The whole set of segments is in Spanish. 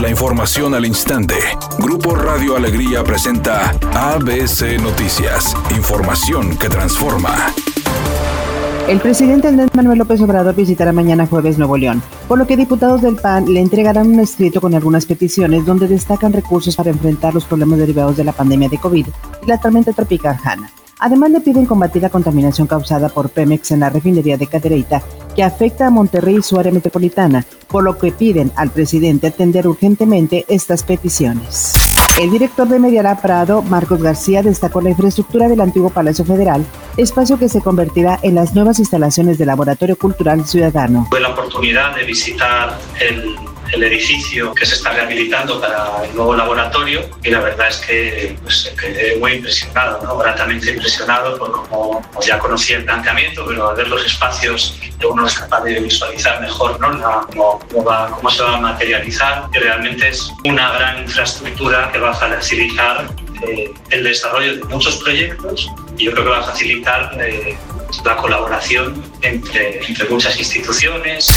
La información al instante. Grupo Radio Alegría presenta ABC Noticias. Información que transforma. El presidente Andrés Manuel López Obrador visitará mañana jueves Nuevo León, por lo que diputados del PAN le entregarán un escrito con algunas peticiones donde destacan recursos para enfrentar los problemas derivados de la pandemia de COVID y la tormenta tropical Hanna. Además le piden combatir la contaminación causada por Pemex en la refinería de Cadereyta, que afecta a Monterrey y su área metropolitana, por lo que piden al presidente atender urgentemente estas peticiones. El director de Mediara Prado, Marcos García, destacó la infraestructura del antiguo Palacio Federal, espacio que se convertirá en las nuevas instalaciones del Laboratorio Cultural Ciudadano. Tuve la oportunidad de visitar el el edificio que se está rehabilitando para el nuevo laboratorio y la verdad es que pues, quedé muy impresionado, ¿no? gratamente impresionado por cómo pues, ya conocía el planteamiento, pero al ver los espacios uno es capaz de visualizar mejor ¿no? cómo, va, cómo se va a materializar y realmente es una gran infraestructura que va a facilitar eh, el desarrollo de muchos proyectos y yo creo que va a facilitar eh, la colaboración entre, entre muchas instituciones.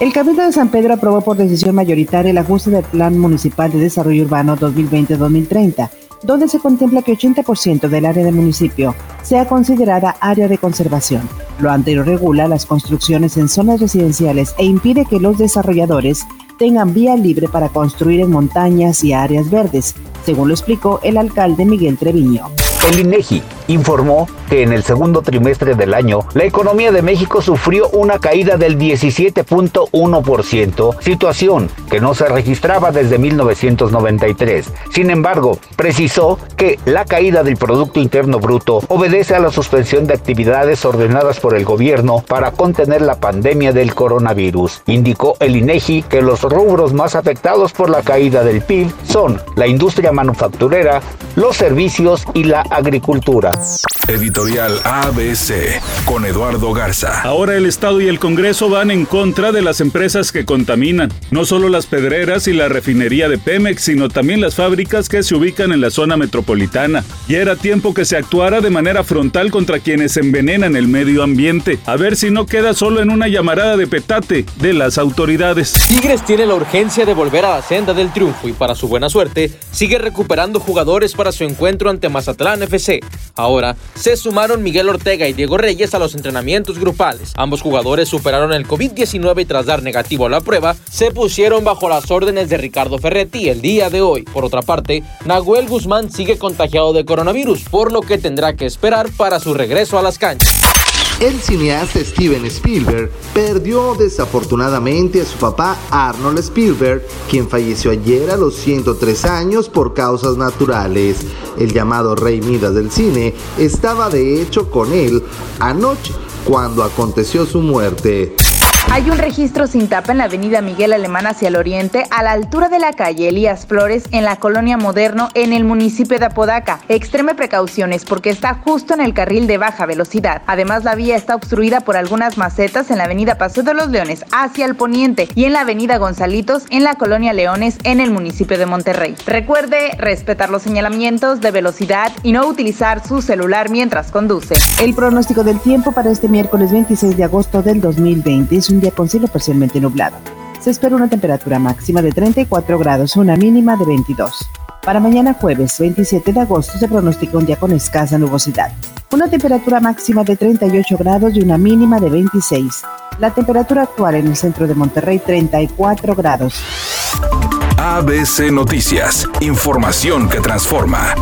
El Cabildo de San Pedro aprobó por decisión mayoritaria el ajuste del Plan Municipal de Desarrollo Urbano 2020-2030, donde se contempla que 80% del área del municipio sea considerada área de conservación. Lo anterior regula las construcciones en zonas residenciales e impide que los desarrolladores tengan vía libre para construir en montañas y áreas verdes, según lo explicó el alcalde Miguel Treviño. El INEGI informó que en el segundo trimestre del año la economía de México sufrió una caída del 17.1%, situación que no se registraba desde 1993. Sin embargo, precisó que la caída del Producto Interno Bruto obedece a la suspensión de actividades ordenadas por el gobierno para contener la pandemia del coronavirus. Indicó el INEGI que los rubros más afectados por la caída del PIB son la industria manufacturera, los servicios y la agricultura. Editorial ABC con Eduardo Garza. Ahora el Estado y el Congreso van en contra de las empresas que contaminan. No solo las pedreras y la refinería de Pemex, sino también las fábricas que se ubican en la zona metropolitana. Y era tiempo que se actuara de manera frontal contra quienes envenenan el medio ambiente. A ver si no queda solo en una llamarada de petate de las autoridades. Tigres tiene la urgencia de volver a la senda del triunfo y para su buena suerte sigue recuperando jugadores para su encuentro ante Mazatlán FC. Ahora se sumaron Miguel Ortega y Diego Reyes a los entrenamientos grupales. Ambos jugadores superaron el COVID-19 y tras dar negativo a la prueba, se pusieron bajo las órdenes de Ricardo Ferretti el día de hoy. Por otra parte, Nahuel Guzmán sigue contagiado de coronavirus, por lo que tendrá que esperar para su regreso a las canchas. El cineasta Steven Spielberg perdió desafortunadamente a su papá Arnold Spielberg, quien falleció ayer a los 103 años por causas naturales. El llamado Rey Midas del cine estaba de hecho con él anoche cuando aconteció su muerte. Hay un registro sin tapa en la avenida Miguel Alemán hacia el oriente, a la altura de la calle Elías Flores, en la colonia Moderno, en el municipio de Apodaca. Extreme precauciones porque está justo en el carril de baja velocidad. Además, la vía está obstruida por algunas macetas en la avenida Paseo de los Leones hacia el poniente y en la avenida Gonzalitos, en la colonia Leones, en el municipio de Monterrey. Recuerde respetar los señalamientos de velocidad y no utilizar su celular mientras conduce. El pronóstico del tiempo para este miércoles 26 de agosto del 2020 es un día con cielo parcialmente nublado. Se espera una temperatura máxima de 34 grados, una mínima de 22. Para mañana jueves 27 de agosto se pronostica un día con escasa nubosidad. Una temperatura máxima de 38 grados y una mínima de 26. La temperatura actual en el centro de Monterrey 34 grados. ABC Noticias, información que transforma.